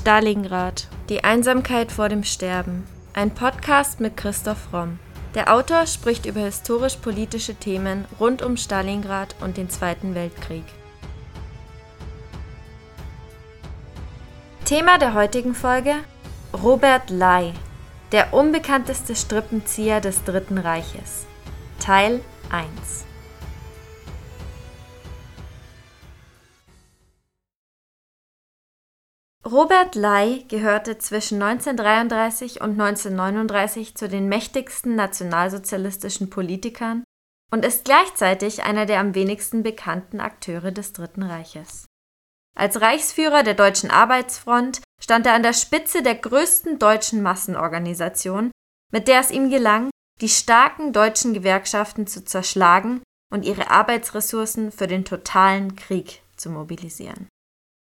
Stalingrad. Die Einsamkeit vor dem Sterben. Ein Podcast mit Christoph Romm. Der Autor spricht über historisch-politische Themen rund um Stalingrad und den Zweiten Weltkrieg. Thema der heutigen Folge: Robert Ley, der unbekannteste Strippenzieher des Dritten Reiches. Teil 1 Robert Ley gehörte zwischen 1933 und 1939 zu den mächtigsten nationalsozialistischen Politikern und ist gleichzeitig einer der am wenigsten bekannten Akteure des Dritten Reiches. Als Reichsführer der Deutschen Arbeitsfront stand er an der Spitze der größten deutschen Massenorganisation, mit der es ihm gelang, die starken deutschen Gewerkschaften zu zerschlagen und ihre Arbeitsressourcen für den totalen Krieg zu mobilisieren.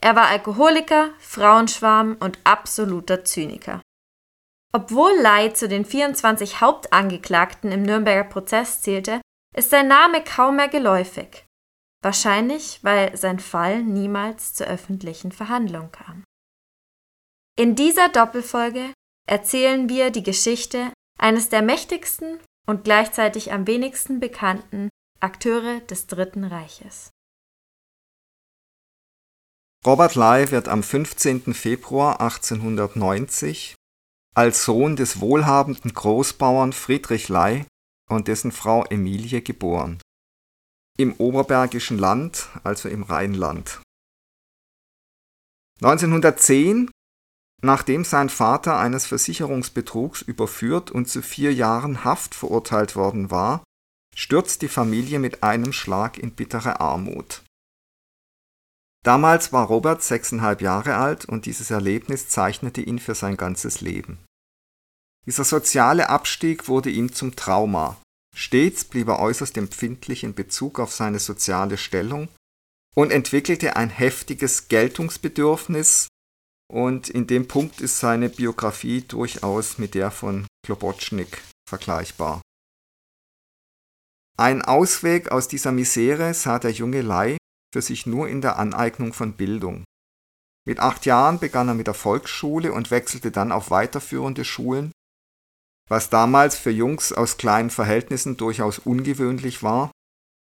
Er war Alkoholiker, Frauenschwarm und absoluter Zyniker. Obwohl Ley zu den 24 Hauptangeklagten im Nürnberger Prozess zählte, ist sein Name kaum mehr geläufig. Wahrscheinlich, weil sein Fall niemals zur öffentlichen Verhandlung kam. In dieser Doppelfolge erzählen wir die Geschichte eines der mächtigsten und gleichzeitig am wenigsten bekannten Akteure des Dritten Reiches. Robert Ley wird am 15. Februar 1890 als Sohn des wohlhabenden Großbauern Friedrich Ley und dessen Frau Emilie geboren. Im Oberbergischen Land, also im Rheinland. 1910, nachdem sein Vater eines Versicherungsbetrugs überführt und zu vier Jahren Haft verurteilt worden war, stürzt die Familie mit einem Schlag in bittere Armut. Damals war Robert sechseinhalb Jahre alt und dieses Erlebnis zeichnete ihn für sein ganzes Leben. Dieser soziale Abstieg wurde ihm zum Trauma. Stets blieb er äußerst empfindlich in Bezug auf seine soziale Stellung und entwickelte ein heftiges Geltungsbedürfnis, und in dem Punkt ist seine Biografie durchaus mit der von Klobotschnik vergleichbar. Ein Ausweg aus dieser Misere sah der junge Lei für sich nur in der Aneignung von Bildung. Mit acht Jahren begann er mit der Volksschule und wechselte dann auf weiterführende Schulen, was damals für Jungs aus kleinen Verhältnissen durchaus ungewöhnlich war,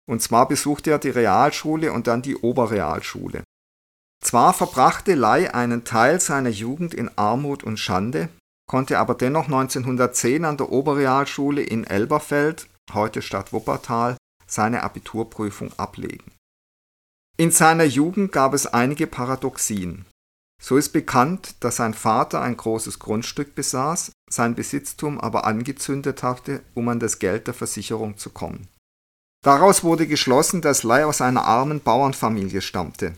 und zwar besuchte er die Realschule und dann die Oberrealschule. Zwar verbrachte Ley einen Teil seiner Jugend in Armut und Schande, konnte aber dennoch 1910 an der Oberrealschule in Elberfeld, heute Stadt Wuppertal, seine Abiturprüfung ablegen. In seiner Jugend gab es einige Paradoxien. So ist bekannt, dass sein Vater ein großes Grundstück besaß, sein Besitztum aber angezündet hatte, um an das Geld der Versicherung zu kommen. Daraus wurde geschlossen, dass Ley aus einer armen Bauernfamilie stammte.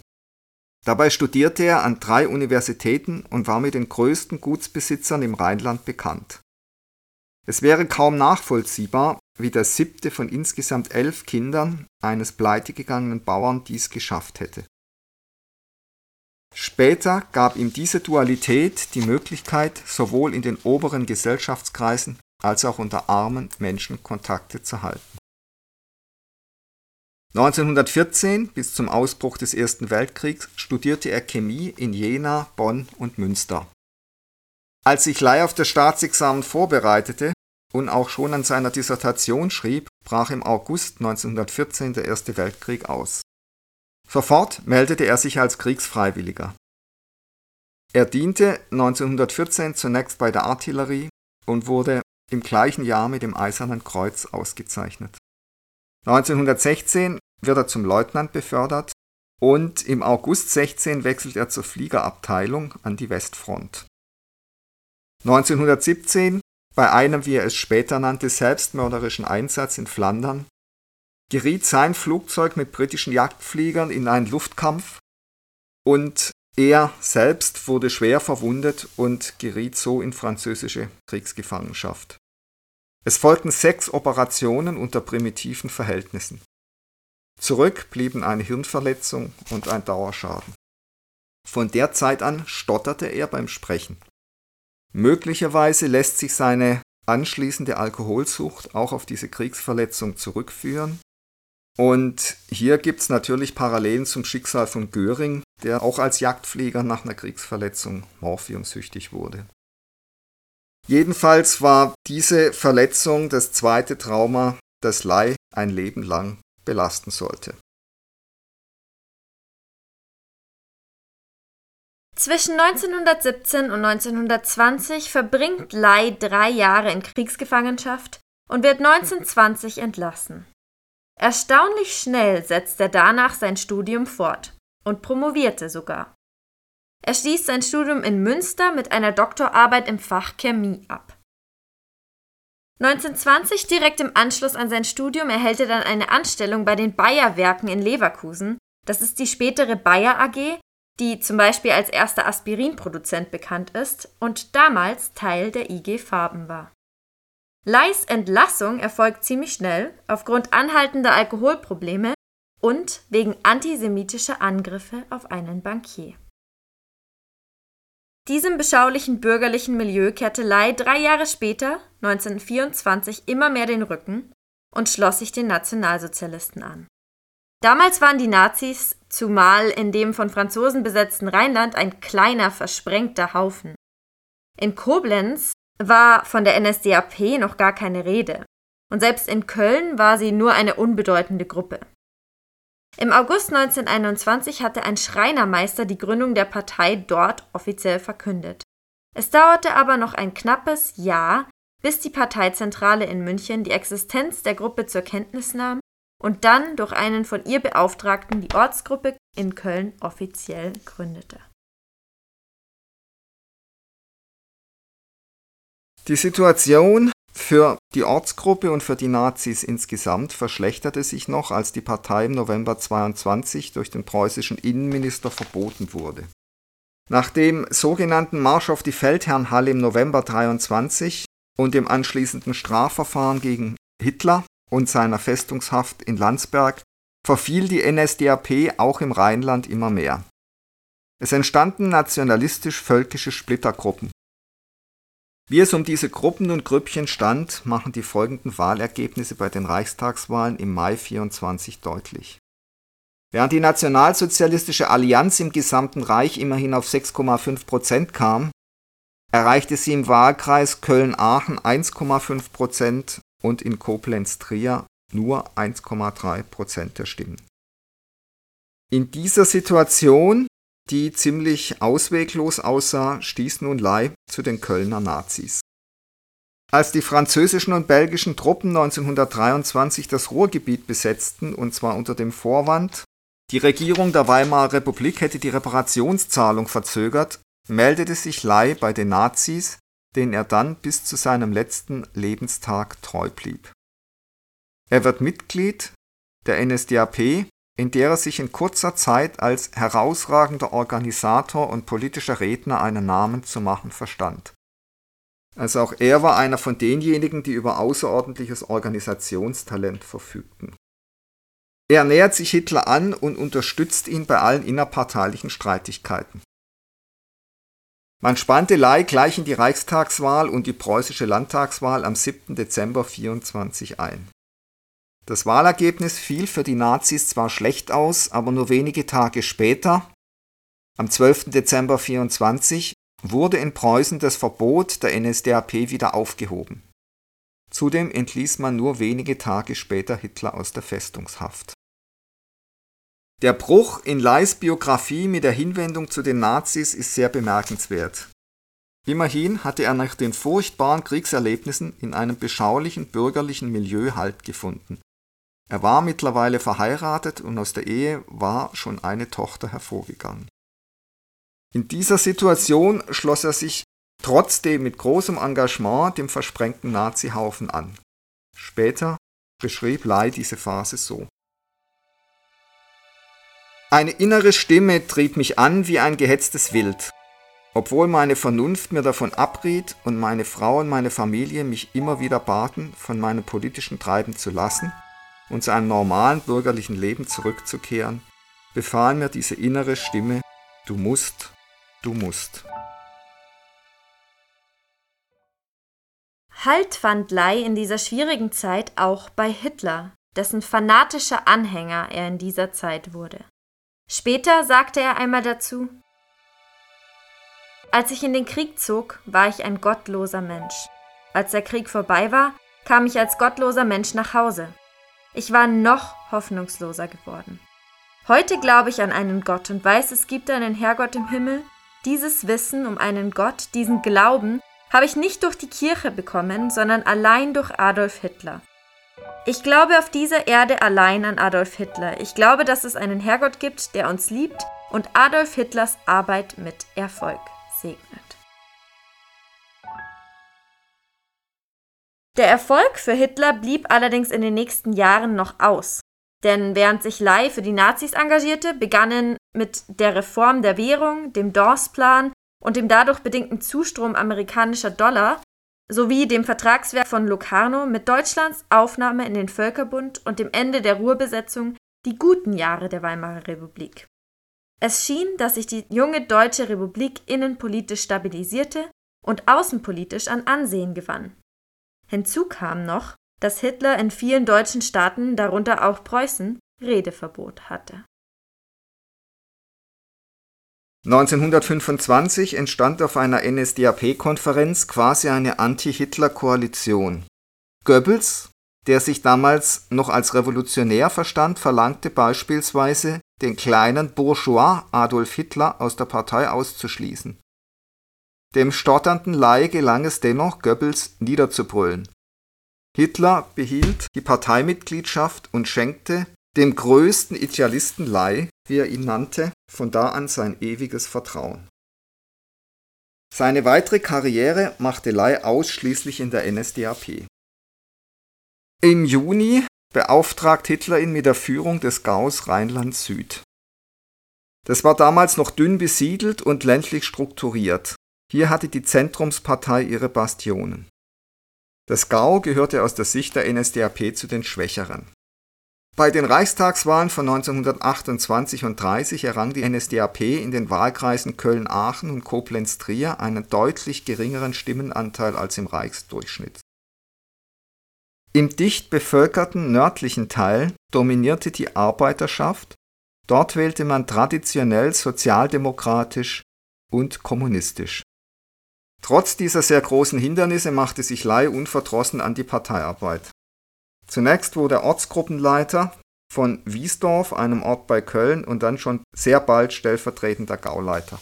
Dabei studierte er an drei Universitäten und war mit den größten Gutsbesitzern im Rheinland bekannt. Es wäre kaum nachvollziehbar, wie der siebte von insgesamt elf Kindern eines pleitegegangenen Bauern dies geschafft hätte. Später gab ihm diese Dualität die Möglichkeit, sowohl in den oberen Gesellschaftskreisen als auch unter armen Menschen Kontakte zu halten. 1914 bis zum Ausbruch des Ersten Weltkriegs studierte er Chemie in Jena, Bonn und Münster. Als sich Ley auf das Staatsexamen vorbereitete, und auch schon an seiner Dissertation schrieb, brach im August 1914 der Erste Weltkrieg aus. Sofort meldete er sich als Kriegsfreiwilliger. Er diente 1914 zunächst bei der Artillerie und wurde im gleichen Jahr mit dem Eisernen Kreuz ausgezeichnet. 1916 wird er zum Leutnant befördert und im August 16 wechselt er zur Fliegerabteilung an die Westfront. 1917 bei einem, wie er es später nannte, selbstmörderischen Einsatz in Flandern geriet sein Flugzeug mit britischen Jagdfliegern in einen Luftkampf und er selbst wurde schwer verwundet und geriet so in französische Kriegsgefangenschaft. Es folgten sechs Operationen unter primitiven Verhältnissen. Zurück blieben eine Hirnverletzung und ein Dauerschaden. Von der Zeit an stotterte er beim Sprechen. Möglicherweise lässt sich seine anschließende Alkoholsucht auch auf diese Kriegsverletzung zurückführen. Und hier gibt es natürlich Parallelen zum Schicksal von Göring, der auch als Jagdflieger nach einer Kriegsverletzung morphiumsüchtig wurde. Jedenfalls war diese Verletzung das zweite Trauma, das Lai ein Leben lang belasten sollte. Zwischen 1917 und 1920 verbringt Lai drei Jahre in Kriegsgefangenschaft und wird 1920 entlassen. Erstaunlich schnell setzt er danach sein Studium fort und promovierte sogar. Er schließt sein Studium in Münster mit einer Doktorarbeit im Fach Chemie ab. 1920, direkt im Anschluss an sein Studium, erhält er dann eine Anstellung bei den Bayer Werken in Leverkusen. Das ist die spätere Bayer AG, die zum Beispiel als erster Aspirinproduzent bekannt ist und damals Teil der IG Farben war. Leis Entlassung erfolgt ziemlich schnell aufgrund anhaltender Alkoholprobleme und wegen antisemitischer Angriffe auf einen Bankier. Diesem beschaulichen bürgerlichen Milieu kehrte Lai drei Jahre später, 1924, immer mehr den Rücken und schloss sich den Nationalsozialisten an. Damals waren die Nazis, zumal in dem von Franzosen besetzten Rheinland, ein kleiner, versprengter Haufen. In Koblenz war von der NSDAP noch gar keine Rede, und selbst in Köln war sie nur eine unbedeutende Gruppe. Im August 1921 hatte ein Schreinermeister die Gründung der Partei dort offiziell verkündet. Es dauerte aber noch ein knappes Jahr, bis die Parteizentrale in München die Existenz der Gruppe zur Kenntnis nahm und dann durch einen von ihr Beauftragten die Ortsgruppe in Köln offiziell gründete. Die Situation für die Ortsgruppe und für die Nazis insgesamt verschlechterte sich noch, als die Partei im November 22 durch den preußischen Innenminister verboten wurde. Nach dem sogenannten Marsch auf die Feldherrnhalle im November 23 und dem anschließenden Strafverfahren gegen Hitler und seiner Festungshaft in Landsberg verfiel die NSDAP auch im Rheinland immer mehr. Es entstanden nationalistisch-völkische Splittergruppen, wie es um diese Gruppen und Grüppchen stand, machen die folgenden Wahlergebnisse bei den Reichstagswahlen im Mai 24 deutlich. Während die Nationalsozialistische Allianz im gesamten Reich immerhin auf 6,5 Prozent kam, erreichte sie im Wahlkreis Köln-Aachen 1,5 Prozent und in Koblenz-Trier nur 1,3 Prozent der Stimmen. In dieser Situation die ziemlich ausweglos aussah, stieß nun Lai zu den Kölner Nazis. Als die französischen und belgischen Truppen 1923 das Ruhrgebiet besetzten, und zwar unter dem Vorwand, die Regierung der Weimarer Republik hätte die Reparationszahlung verzögert, meldete sich Lai bei den Nazis, denen er dann bis zu seinem letzten Lebenstag treu blieb. Er wird Mitglied der NSDAP in der er sich in kurzer Zeit als herausragender Organisator und politischer Redner einen Namen zu machen verstand. Also auch er war einer von denjenigen, die über außerordentliches Organisationstalent verfügten. Er nähert sich Hitler an und unterstützt ihn bei allen innerparteilichen Streitigkeiten. Man spannte Ley gleich in die Reichstagswahl und die preußische Landtagswahl am 7. Dezember 24 ein. Das Wahlergebnis fiel für die Nazis zwar schlecht aus, aber nur wenige Tage später, am 12. Dezember 24, wurde in Preußen das Verbot der NSDAP wieder aufgehoben. Zudem entließ man nur wenige Tage später Hitler aus der Festungshaft. Der Bruch in Leis Biografie mit der Hinwendung zu den Nazis ist sehr bemerkenswert. Immerhin hatte er nach den furchtbaren Kriegserlebnissen in einem beschaulichen bürgerlichen Milieu Halt gefunden. Er war mittlerweile verheiratet und aus der Ehe war schon eine Tochter hervorgegangen. In dieser Situation schloss er sich trotzdem mit großem Engagement dem versprengten Nazihaufen an. Später beschrieb Lai diese Phase so. Eine innere Stimme trieb mich an wie ein gehetztes Wild, obwohl meine Vernunft mir davon abriet und meine Frau und meine Familie mich immer wieder baten, von meinem politischen Treiben zu lassen – und zu einem normalen bürgerlichen Leben zurückzukehren, befahl mir diese innere Stimme, du musst, du musst. Halt fand Ley in dieser schwierigen Zeit auch bei Hitler, dessen fanatischer Anhänger er in dieser Zeit wurde. Später sagte er einmal dazu, als ich in den Krieg zog, war ich ein gottloser Mensch. Als der Krieg vorbei war, kam ich als gottloser Mensch nach Hause. Ich war noch hoffnungsloser geworden. Heute glaube ich an einen Gott und weiß, es gibt einen Herrgott im Himmel. Dieses Wissen um einen Gott, diesen Glauben, habe ich nicht durch die Kirche bekommen, sondern allein durch Adolf Hitler. Ich glaube auf dieser Erde allein an Adolf Hitler. Ich glaube, dass es einen Herrgott gibt, der uns liebt und Adolf Hitlers Arbeit mit Erfolg segnet. Der Erfolg für Hitler blieb allerdings in den nächsten Jahren noch aus. Denn während sich Lai für die Nazis engagierte, begannen mit der Reform der Währung, dem Dawes-Plan und dem dadurch bedingten Zustrom amerikanischer Dollar sowie dem Vertragswerk von Locarno mit Deutschlands Aufnahme in den Völkerbund und dem Ende der Ruhrbesetzung die guten Jahre der Weimarer Republik. Es schien, dass sich die junge deutsche Republik innenpolitisch stabilisierte und außenpolitisch an Ansehen gewann. Hinzu kam noch, dass Hitler in vielen deutschen Staaten, darunter auch Preußen, Redeverbot hatte. 1925 entstand auf einer NSDAP-Konferenz quasi eine Anti-Hitler-Koalition. Goebbels, der sich damals noch als Revolutionär verstand, verlangte beispielsweise, den kleinen Bourgeois Adolf Hitler aus der Partei auszuschließen. Dem stotternden Laie gelang es dennoch, Goebbels niederzubrüllen. Hitler behielt die Parteimitgliedschaft und schenkte dem größten Idealisten Lai, wie er ihn nannte, von da an sein ewiges Vertrauen. Seine weitere Karriere machte Lai ausschließlich in der NSDAP. Im Juni beauftragt Hitler ihn mit der Führung des Gaus Rheinland-Süd. Das war damals noch dünn besiedelt und ländlich strukturiert. Hier hatte die Zentrumspartei ihre Bastionen. Das Gau gehörte aus der Sicht der NSDAP zu den Schwächeren. Bei den Reichstagswahlen von 1928 und 30 errang die NSDAP in den Wahlkreisen Köln-Aachen und Koblenz-Trier einen deutlich geringeren Stimmenanteil als im Reichsdurchschnitt. Im dicht bevölkerten nördlichen Teil dominierte die Arbeiterschaft, dort wählte man traditionell sozialdemokratisch und kommunistisch. Trotz dieser sehr großen Hindernisse machte sich Lai unverdrossen an die Parteiarbeit. Zunächst wurde er Ortsgruppenleiter von Wiesdorf, einem Ort bei Köln, und dann schon sehr bald stellvertretender Gauleiter.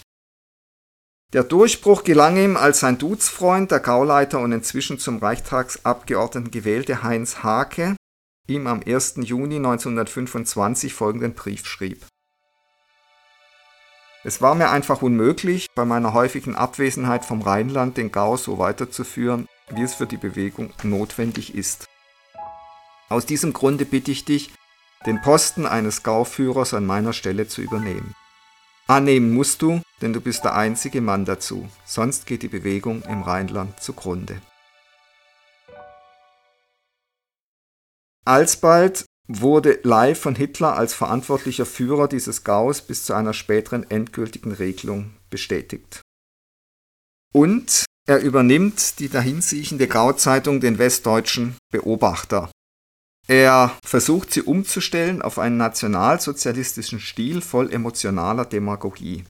Der Durchbruch gelang ihm, als sein Duzfreund, der Gauleiter und inzwischen zum Reichstagsabgeordneten gewählte Heinz Hake, ihm am 1. Juni 1925 folgenden Brief schrieb. Es war mir einfach unmöglich, bei meiner häufigen Abwesenheit vom Rheinland den Gau so weiterzuführen, wie es für die Bewegung notwendig ist. Aus diesem Grunde bitte ich dich, den Posten eines Gauführers an meiner Stelle zu übernehmen. Annehmen musst du, denn du bist der einzige Mann dazu, sonst geht die Bewegung im Rheinland zugrunde. Alsbald wurde Lai von Hitler als verantwortlicher Führer dieses Gaus bis zu einer späteren endgültigen Regelung bestätigt. Und er übernimmt die dahinsiechende Gauzeitung den Westdeutschen Beobachter. Er versucht sie umzustellen auf einen nationalsozialistischen Stil voll emotionaler Demagogie.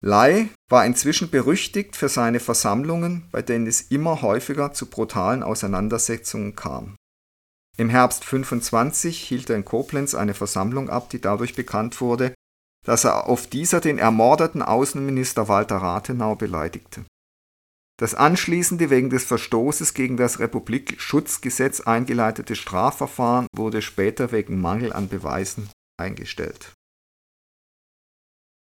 Lai war inzwischen berüchtigt für seine Versammlungen, bei denen es immer häufiger zu brutalen Auseinandersetzungen kam. Im Herbst 25 hielt er in Koblenz eine Versammlung ab, die dadurch bekannt wurde, dass er auf dieser den ermordeten Außenminister Walter Rathenau beleidigte. Das anschließende wegen des Verstoßes gegen das Republikschutzgesetz eingeleitete Strafverfahren wurde später wegen Mangel an Beweisen eingestellt.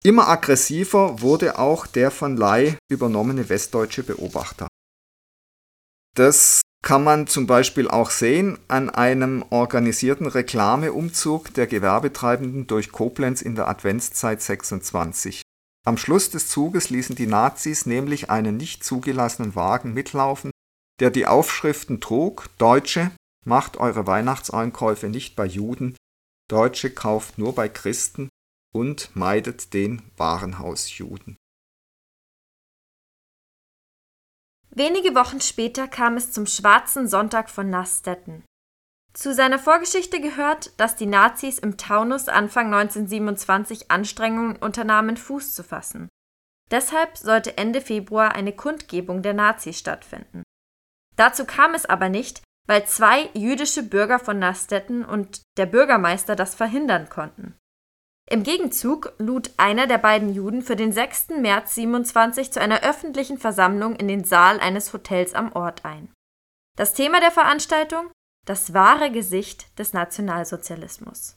Immer aggressiver wurde auch der von Lai übernommene westdeutsche Beobachter. Das kann man zum Beispiel auch sehen an einem organisierten Reklameumzug der Gewerbetreibenden durch Koblenz in der Adventszeit 26. Am Schluss des Zuges ließen die Nazis nämlich einen nicht zugelassenen Wagen mitlaufen, der die Aufschriften trug Deutsche, macht eure Weihnachtseinkäufe nicht bei Juden, Deutsche kauft nur bei Christen und meidet den Warenhausjuden. Wenige Wochen später kam es zum Schwarzen Sonntag von Nastetten. Zu seiner Vorgeschichte gehört, dass die Nazis im Taunus Anfang 1927 Anstrengungen unternahmen, Fuß zu fassen. Deshalb sollte Ende Februar eine Kundgebung der Nazis stattfinden. Dazu kam es aber nicht, weil zwei jüdische Bürger von Nastetten und der Bürgermeister das verhindern konnten. Im Gegenzug lud einer der beiden Juden für den 6. März 27 zu einer öffentlichen Versammlung in den Saal eines Hotels am Ort ein. Das Thema der Veranstaltung das wahre Gesicht des Nationalsozialismus.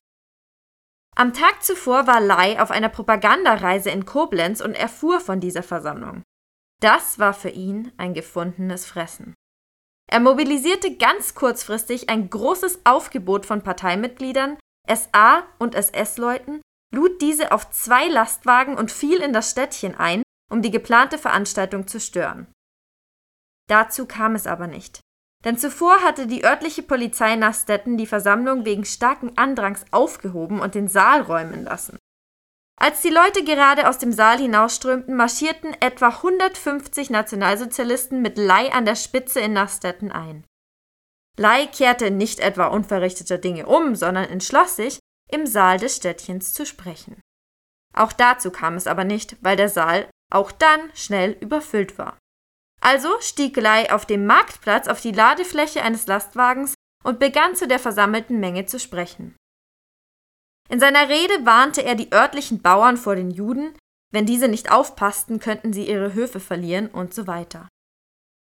Am Tag zuvor war Lai auf einer Propagandareise in Koblenz und erfuhr von dieser Versammlung. Das war für ihn ein gefundenes Fressen. Er mobilisierte ganz kurzfristig ein großes Aufgebot von Parteimitgliedern, SA- und SS-Leuten, lud diese auf zwei Lastwagen und fiel in das Städtchen ein, um die geplante Veranstaltung zu stören. Dazu kam es aber nicht. Denn zuvor hatte die örtliche Polizei Nastetten die Versammlung wegen starken Andrangs aufgehoben und den Saal räumen lassen. Als die Leute gerade aus dem Saal hinausströmten, marschierten etwa 150 Nationalsozialisten mit Lei an der Spitze in Nastetten ein. Lei kehrte nicht etwa unverrichteter Dinge um, sondern entschloss sich, im Saal des Städtchens zu sprechen. Auch dazu kam es aber nicht, weil der Saal auch dann schnell überfüllt war. Also stieg Lei auf dem Marktplatz auf die Ladefläche eines Lastwagens und begann zu der versammelten Menge zu sprechen. In seiner Rede warnte er die örtlichen Bauern vor den Juden, wenn diese nicht aufpassten, könnten sie ihre Höfe verlieren und so weiter.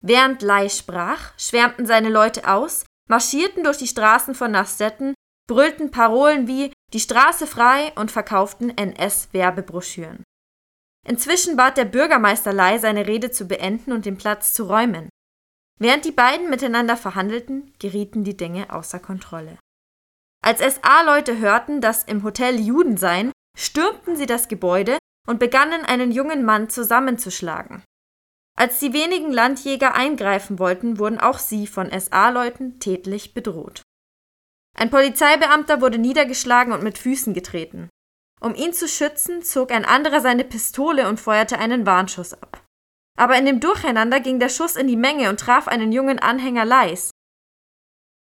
Während Lei sprach, schwärmten seine Leute aus, marschierten durch die Straßen von Nastetten, brüllten Parolen wie die Straße frei und verkauften NS-Werbebroschüren. Inzwischen bat der Bürgermeister Lai, seine Rede zu beenden und den Platz zu räumen. Während die beiden miteinander verhandelten, gerieten die Dinge außer Kontrolle. Als SA-Leute hörten, dass im Hotel Juden seien, stürmten sie das Gebäude und begannen, einen jungen Mann zusammenzuschlagen. Als die wenigen Landjäger eingreifen wollten, wurden auch sie von SA-Leuten tätlich bedroht. Ein Polizeibeamter wurde niedergeschlagen und mit Füßen getreten. Um ihn zu schützen, zog ein anderer seine Pistole und feuerte einen Warnschuss ab. Aber in dem Durcheinander ging der Schuss in die Menge und traf einen jungen Anhänger Leis.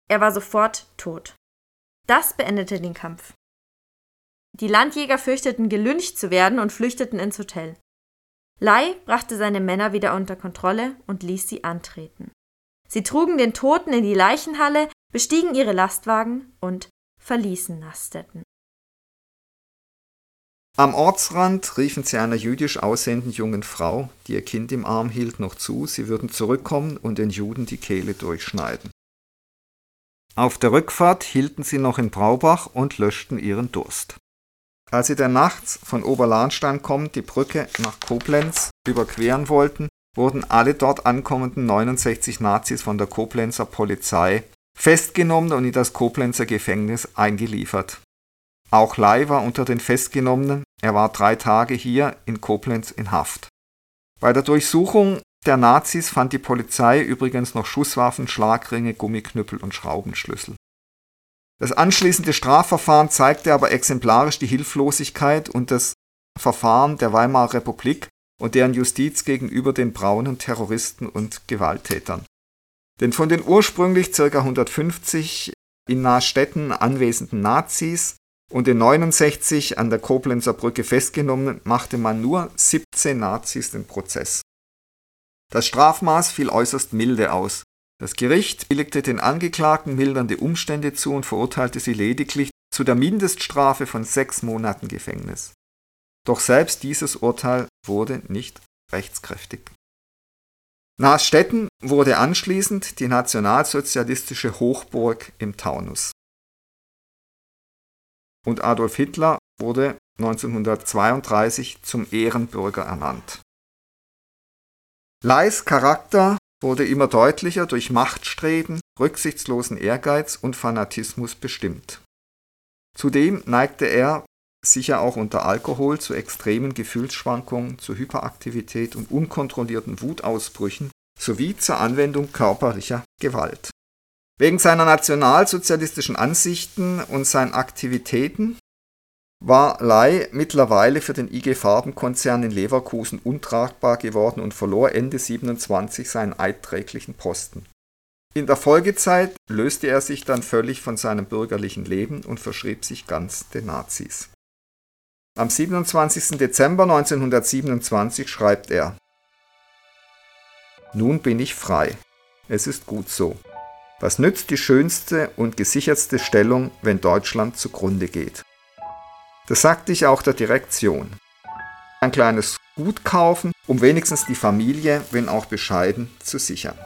Er war sofort tot. Das beendete den Kampf. Die Landjäger fürchteten, gelyncht zu werden und flüchteten ins Hotel. Lai brachte seine Männer wieder unter Kontrolle und ließ sie antreten. Sie trugen den Toten in die Leichenhalle, bestiegen ihre Lastwagen und verließen Nastetten. Am Ortsrand riefen sie einer jüdisch aussehenden jungen Frau, die ihr Kind im Arm hielt, noch zu, sie würden zurückkommen und den Juden die Kehle durchschneiden. Auf der Rückfahrt hielten sie noch in Braubach und löschten ihren Durst. Als sie dann nachts von Oberlahnstein kommend die Brücke nach Koblenz überqueren wollten, wurden alle dort ankommenden 69 Nazis von der Koblenzer Polizei festgenommen und in das Koblenzer Gefängnis eingeliefert. Auch Lai war unter den Festgenommenen, er war drei Tage hier in Koblenz in Haft. Bei der Durchsuchung der Nazis fand die Polizei übrigens noch Schusswaffen, Schlagringe, Gummiknüppel und Schraubenschlüssel. Das anschließende Strafverfahren zeigte aber exemplarisch die Hilflosigkeit und das Verfahren der Weimarer Republik und deren Justiz gegenüber den braunen Terroristen und Gewalttätern. Denn von den ursprünglich ca. 150 in Nahstetten anwesenden Nazis und in 69 an der Koblenzer Brücke festgenommen, machte man nur 17 Nazis den Prozess. Das Strafmaß fiel äußerst milde aus. Das Gericht billigte den Angeklagten mildernde Umstände zu und verurteilte sie lediglich zu der Mindeststrafe von sechs Monaten Gefängnis. Doch selbst dieses Urteil wurde nicht rechtskräftig. Naasstetten wurde anschließend die nationalsozialistische Hochburg im Taunus und Adolf Hitler wurde 1932 zum Ehrenbürger ernannt. Leis Charakter wurde immer deutlicher durch Machtstreben, rücksichtslosen Ehrgeiz und Fanatismus bestimmt. Zudem neigte er sicher auch unter Alkohol zu extremen Gefühlsschwankungen, zu Hyperaktivität und unkontrollierten Wutausbrüchen sowie zur Anwendung körperlicher Gewalt. Wegen seiner nationalsozialistischen Ansichten und seinen Aktivitäten war Ley mittlerweile für den IG Farben-Konzern in Leverkusen untragbar geworden und verlor Ende 27 seinen eidträglichen Posten. In der Folgezeit löste er sich dann völlig von seinem bürgerlichen Leben und verschrieb sich ganz den Nazis. Am 27. Dezember 1927 schreibt er Nun bin ich frei. Es ist gut so. Was nützt die schönste und gesichertste Stellung, wenn Deutschland zugrunde geht? Das sagte ich auch der Direktion. Ein kleines Gut kaufen, um wenigstens die Familie, wenn auch bescheiden, zu sichern.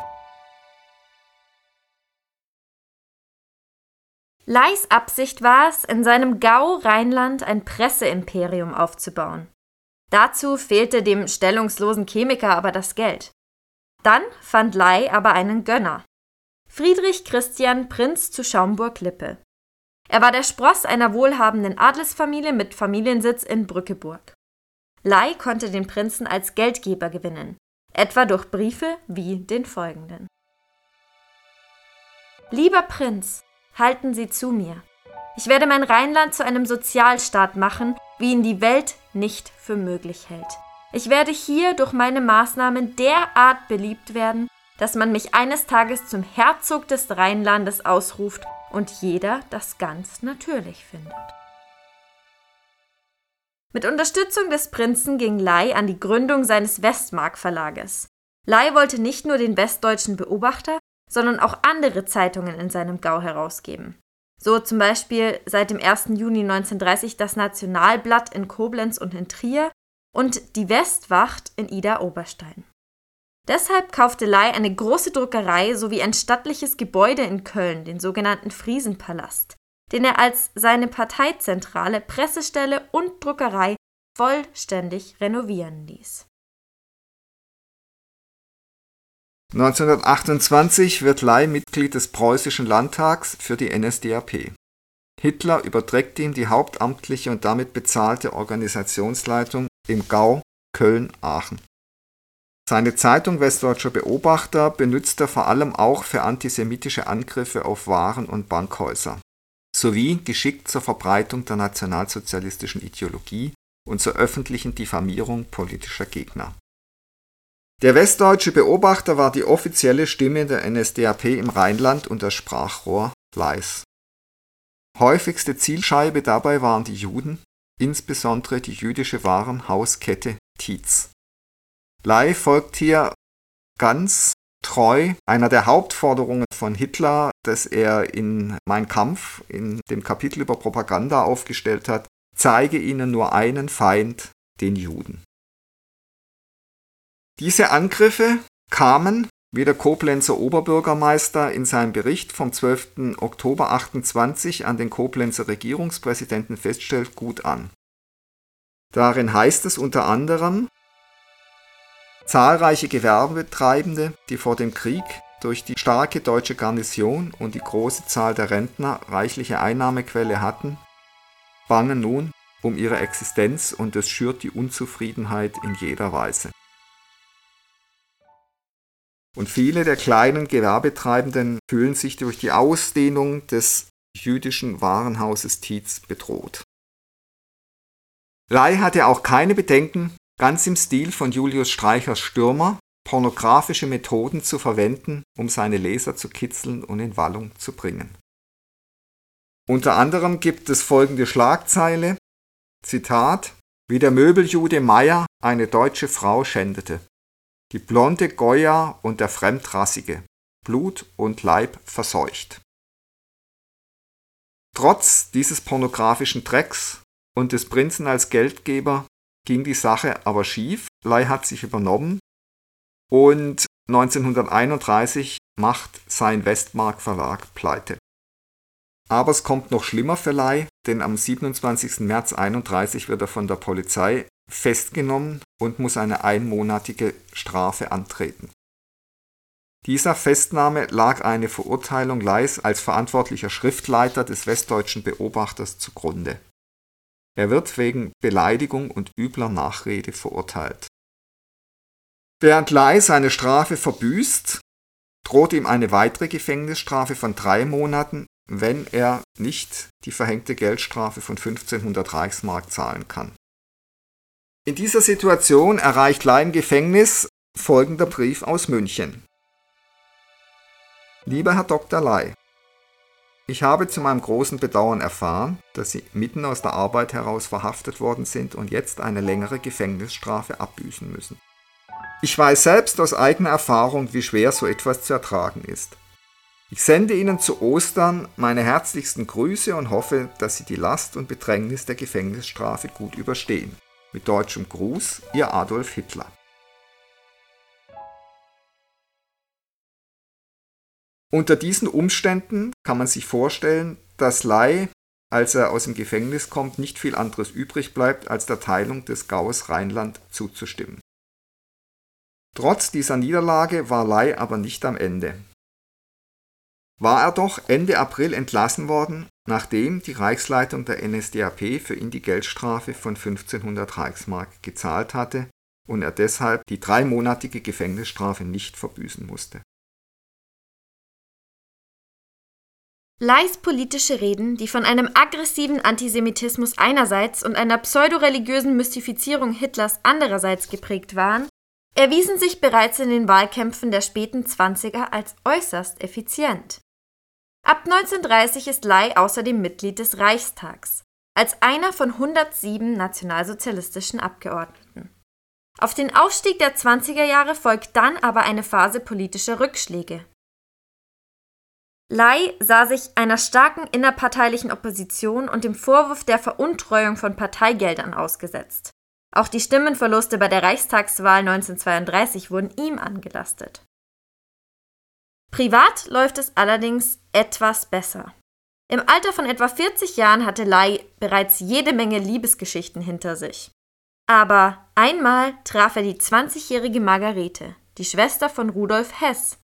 Leis Absicht war es, in seinem Gau Rheinland ein Presseimperium aufzubauen. Dazu fehlte dem stellungslosen Chemiker aber das Geld. Dann fand Ley aber einen Gönner. Friedrich Christian Prinz zu Schaumburg-Lippe. Er war der Spross einer wohlhabenden Adelsfamilie mit Familiensitz in Brückeburg. Ley konnte den Prinzen als Geldgeber gewinnen, etwa durch Briefe wie den folgenden. Lieber Prinz, halten Sie zu mir. Ich werde mein Rheinland zu einem Sozialstaat machen, wie ihn die Welt nicht für möglich hält. Ich werde hier durch meine Maßnahmen derart beliebt werden, dass man mich eines Tages zum Herzog des Rheinlandes ausruft und jeder das ganz natürlich findet. Mit Unterstützung des Prinzen ging Ley an die Gründung seines Westmark Verlages. Ley wollte nicht nur den westdeutschen Beobachter, sondern auch andere Zeitungen in seinem Gau herausgeben. So zum Beispiel seit dem 1. Juni 1930 das Nationalblatt in Koblenz und in Trier und die Westwacht in Ida Oberstein. Deshalb kaufte Ley eine große Druckerei sowie ein stattliches Gebäude in Köln, den sogenannten Friesenpalast, den er als seine Parteizentrale, Pressestelle und Druckerei vollständig renovieren ließ. 1928 wird Ley Mitglied des Preußischen Landtags für die NSDAP. Hitler überträgt ihm die hauptamtliche und damit bezahlte Organisationsleitung im Gau Köln-Aachen. Seine Zeitung Westdeutscher Beobachter benutzt er vor allem auch für antisemitische Angriffe auf Waren- und Bankhäuser sowie geschickt zur Verbreitung der nationalsozialistischen Ideologie und zur öffentlichen Diffamierung politischer Gegner der Westdeutsche Beobachter war die offizielle Stimme der NSDAP im Rheinland und das Sprachrohr Leis. Häufigste Zielscheibe dabei waren die Juden, insbesondere die jüdische Warenhauskette Tietz. Ley folgt hier ganz treu einer der Hauptforderungen von Hitler, das er in Mein Kampf, in dem Kapitel über Propaganda aufgestellt hat, zeige ihnen nur einen Feind, den Juden. Diese Angriffe kamen, wie der Koblenzer Oberbürgermeister in seinem Bericht vom 12. Oktober 28 an den Koblenzer Regierungspräsidenten feststellt, gut an. Darin heißt es unter anderem, zahlreiche Gewerbetreibende, die vor dem Krieg durch die starke deutsche Garnison und die große Zahl der Rentner reichliche Einnahmequelle hatten, bangen nun um ihre Existenz und es schürt die Unzufriedenheit in jeder Weise. Und viele der kleinen Gewerbetreibenden fühlen sich durch die Ausdehnung des jüdischen Warenhauses Tietz bedroht. Ley hatte auch keine Bedenken, ganz im Stil von Julius Streichers Stürmer, pornografische Methoden zu verwenden, um seine Leser zu kitzeln und in Wallung zu bringen. Unter anderem gibt es folgende Schlagzeile, Zitat, wie der Möbeljude Meyer eine deutsche Frau schändete die blonde Goya und der Fremdrassige, Blut und Leib verseucht. Trotz dieses pornografischen Drecks und des Prinzen als Geldgeber ging die Sache aber schief. Ley hat sich übernommen und 1931 macht sein Westmark Verlag pleite. Aber es kommt noch schlimmer für Ley, denn am 27. März 1931 wird er von der Polizei festgenommen und muss eine einmonatige Strafe antreten. Dieser Festnahme lag eine Verurteilung Leis als verantwortlicher Schriftleiter des Westdeutschen Beobachters zugrunde. Er wird wegen Beleidigung und übler Nachrede verurteilt. Während Ley seine Strafe verbüßt, droht ihm eine weitere Gefängnisstrafe von drei Monaten, wenn er nicht die verhängte Geldstrafe von 1500 Reichsmark zahlen kann. In dieser Situation erreicht Ley im Gefängnis folgender Brief aus München. Lieber Herr Dr. Lai, ich habe zu meinem großen Bedauern erfahren, dass Sie mitten aus der Arbeit heraus verhaftet worden sind und jetzt eine längere Gefängnisstrafe abbüßen müssen. Ich weiß selbst aus eigener Erfahrung, wie schwer so etwas zu ertragen ist. Ich sende Ihnen zu Ostern meine herzlichsten Grüße und hoffe, dass Sie die Last und Bedrängnis der Gefängnisstrafe gut überstehen. Mit deutschem Gruß, Ihr Adolf Hitler. Unter diesen Umständen kann man sich vorstellen, dass Lai, als er aus dem Gefängnis kommt, nicht viel anderes übrig bleibt, als der Teilung des Gaues Rheinland zuzustimmen. Trotz dieser Niederlage war Lai aber nicht am Ende. War er doch Ende April entlassen worden, nachdem die Reichsleitung der NSDAP für ihn die Geldstrafe von 1500 Reichsmark gezahlt hatte und er deshalb die dreimonatige Gefängnisstrafe nicht verbüßen musste. Leis politische Reden, die von einem aggressiven Antisemitismus einerseits und einer pseudoreligiösen Mystifizierung Hitlers andererseits geprägt waren, erwiesen sich bereits in den Wahlkämpfen der späten Zwanziger als äußerst effizient. Ab 1930 ist Ley außerdem Mitglied des Reichstags, als einer von 107 nationalsozialistischen Abgeordneten. Auf den Aufstieg der 20er Jahre folgt dann aber eine Phase politischer Rückschläge, Ley sah sich einer starken innerparteilichen Opposition und dem Vorwurf der Veruntreuung von Parteigeldern ausgesetzt. Auch die Stimmenverluste bei der Reichstagswahl 1932 wurden ihm angelastet. Privat läuft es allerdings etwas besser. Im Alter von etwa 40 Jahren hatte Ley bereits jede Menge Liebesgeschichten hinter sich. Aber einmal traf er die 20-jährige Margarete, die Schwester von Rudolf Hess,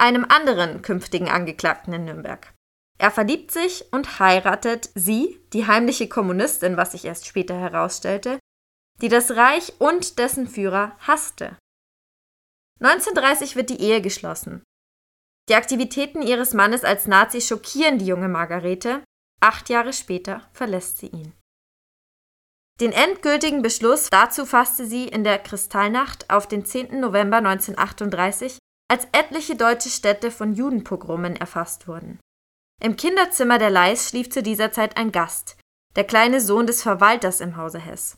einem anderen künftigen Angeklagten in Nürnberg. Er verliebt sich und heiratet sie, die heimliche Kommunistin, was sich erst später herausstellte, die das Reich und dessen Führer hasste. 1930 wird die Ehe geschlossen. Die Aktivitäten ihres Mannes als Nazi schockieren die junge Margarete. Acht Jahre später verlässt sie ihn. Den endgültigen Beschluss dazu fasste sie in der Kristallnacht auf den 10. November 1938 als etliche deutsche Städte von Judenpogromen erfasst wurden. Im Kinderzimmer der Leis schlief zu dieser Zeit ein Gast, der kleine Sohn des Verwalters im Hause Hess.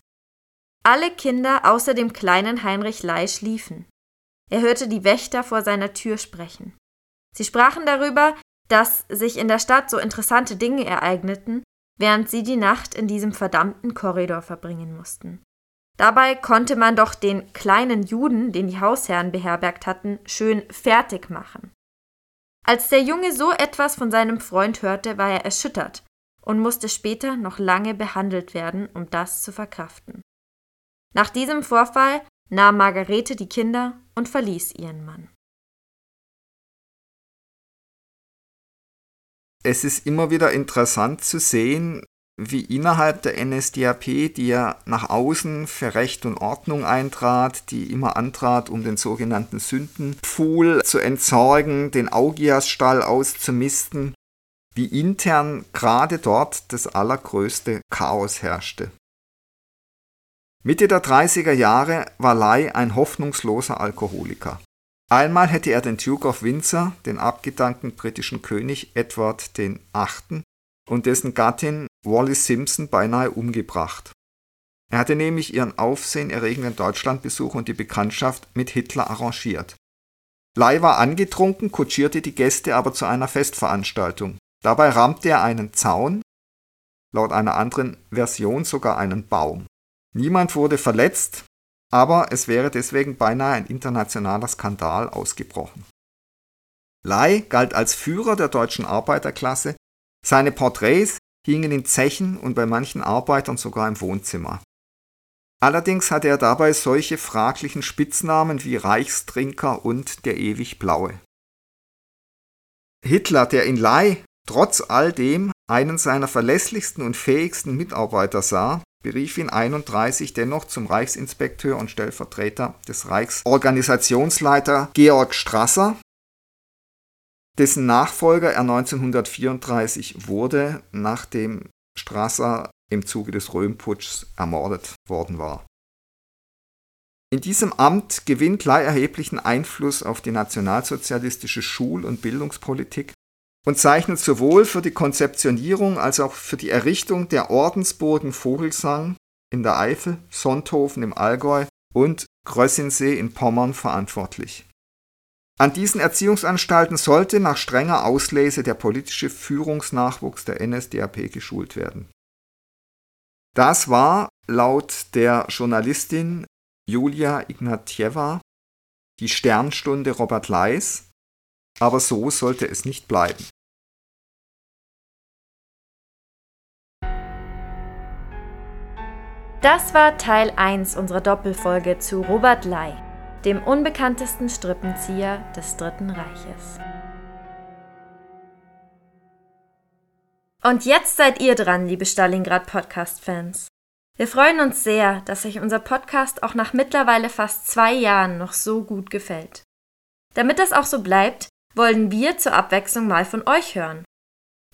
Alle Kinder außer dem kleinen Heinrich Ley schliefen. Er hörte die Wächter vor seiner Tür sprechen. Sie sprachen darüber, dass sich in der Stadt so interessante Dinge ereigneten, während sie die Nacht in diesem verdammten Korridor verbringen mussten. Dabei konnte man doch den kleinen Juden, den die Hausherren beherbergt hatten, schön fertig machen. Als der Junge so etwas von seinem Freund hörte, war er erschüttert und musste später noch lange behandelt werden, um das zu verkraften. Nach diesem Vorfall nahm Margarete die Kinder und verließ ihren Mann. Es ist immer wieder interessant zu sehen, wie innerhalb der NSDAP, die ja nach außen für Recht und Ordnung eintrat, die immer antrat, um den sogenannten Sündenpfuhl zu entsorgen, den Augiasstall auszumisten, wie intern gerade dort das allergrößte Chaos herrschte. Mitte der 30er Jahre war Lai ein hoffnungsloser Alkoholiker. Einmal hätte er den Duke of Windsor, den abgedankten britischen König Edward VIII., und dessen Gattin Wallis Simpson beinahe umgebracht. Er hatte nämlich ihren aufsehenerregenden Deutschlandbesuch und die Bekanntschaft mit Hitler arrangiert. Lai war angetrunken, kutschierte die Gäste aber zu einer Festveranstaltung. Dabei rammte er einen Zaun, laut einer anderen Version sogar einen Baum. Niemand wurde verletzt, aber es wäre deswegen beinahe ein internationaler Skandal ausgebrochen. Lai galt als Führer der deutschen Arbeiterklasse seine Porträts hingen in Zechen und bei manchen Arbeitern sogar im Wohnzimmer. Allerdings hatte er dabei solche fraglichen Spitznamen wie Reichstrinker und der ewig Blaue. Hitler, der in Ley trotz all dem einen seiner verlässlichsten und fähigsten Mitarbeiter sah, berief ihn 31 dennoch zum Reichsinspekteur und Stellvertreter des Reichsorganisationsleiter Georg Strasser dessen Nachfolger er 1934 wurde, nachdem Strasser im Zuge des Röhmputschs ermordet worden war. In diesem Amt gewinnt Ley erheblichen Einfluss auf die nationalsozialistische Schul- und Bildungspolitik und zeichnet sowohl für die Konzeptionierung als auch für die Errichtung der Ordensburgen Vogelsang in der Eifel, Sonthofen im Allgäu und Grössinsee in Pommern verantwortlich. An diesen Erziehungsanstalten sollte nach strenger Auslese der politische Führungsnachwuchs der NSDAP geschult werden. Das war laut der Journalistin Julia Ignatjeva die Sternstunde Robert Leis, aber so sollte es nicht bleiben. Das war Teil 1 unserer Doppelfolge zu Robert Ley, dem unbekanntesten Strippenzieher des Dritten Reiches. Und jetzt seid ihr dran, liebe Stalingrad Podcast-Fans. Wir freuen uns sehr, dass euch unser Podcast auch nach mittlerweile fast zwei Jahren noch so gut gefällt. Damit das auch so bleibt, wollen wir zur Abwechslung mal von euch hören.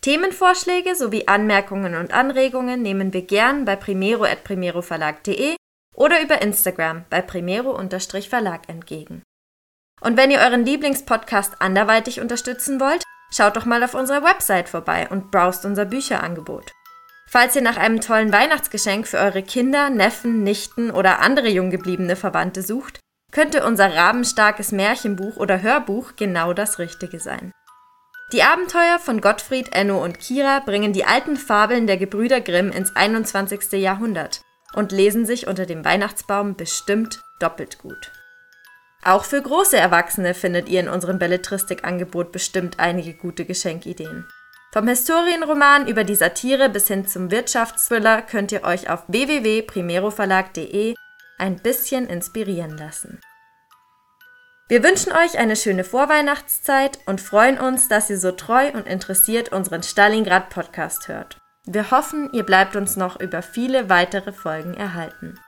Themenvorschläge sowie Anmerkungen und Anregungen nehmen wir gern bei primero.primeroverlag.de oder über Instagram bei primero-verlag entgegen. Und wenn ihr euren Lieblingspodcast anderweitig unterstützen wollt, schaut doch mal auf unserer Website vorbei und browst unser Bücherangebot. Falls ihr nach einem tollen Weihnachtsgeschenk für eure Kinder, Neffen, Nichten oder andere junggebliebene Verwandte sucht, könnte unser rabenstarkes Märchenbuch oder Hörbuch genau das Richtige sein. Die Abenteuer von Gottfried, Enno und Kira bringen die alten Fabeln der Gebrüder Grimm ins 21. Jahrhundert und lesen sich unter dem Weihnachtsbaum bestimmt doppelt gut. Auch für große Erwachsene findet ihr in unserem Belletristikangebot bestimmt einige gute Geschenkideen. Vom Historienroman über die Satire bis hin zum Wirtschaftsthriller könnt ihr euch auf www.primeroverlag.de ein bisschen inspirieren lassen. Wir wünschen euch eine schöne Vorweihnachtszeit und freuen uns, dass ihr so treu und interessiert unseren Stalingrad Podcast hört. Wir hoffen, ihr bleibt uns noch über viele weitere Folgen erhalten.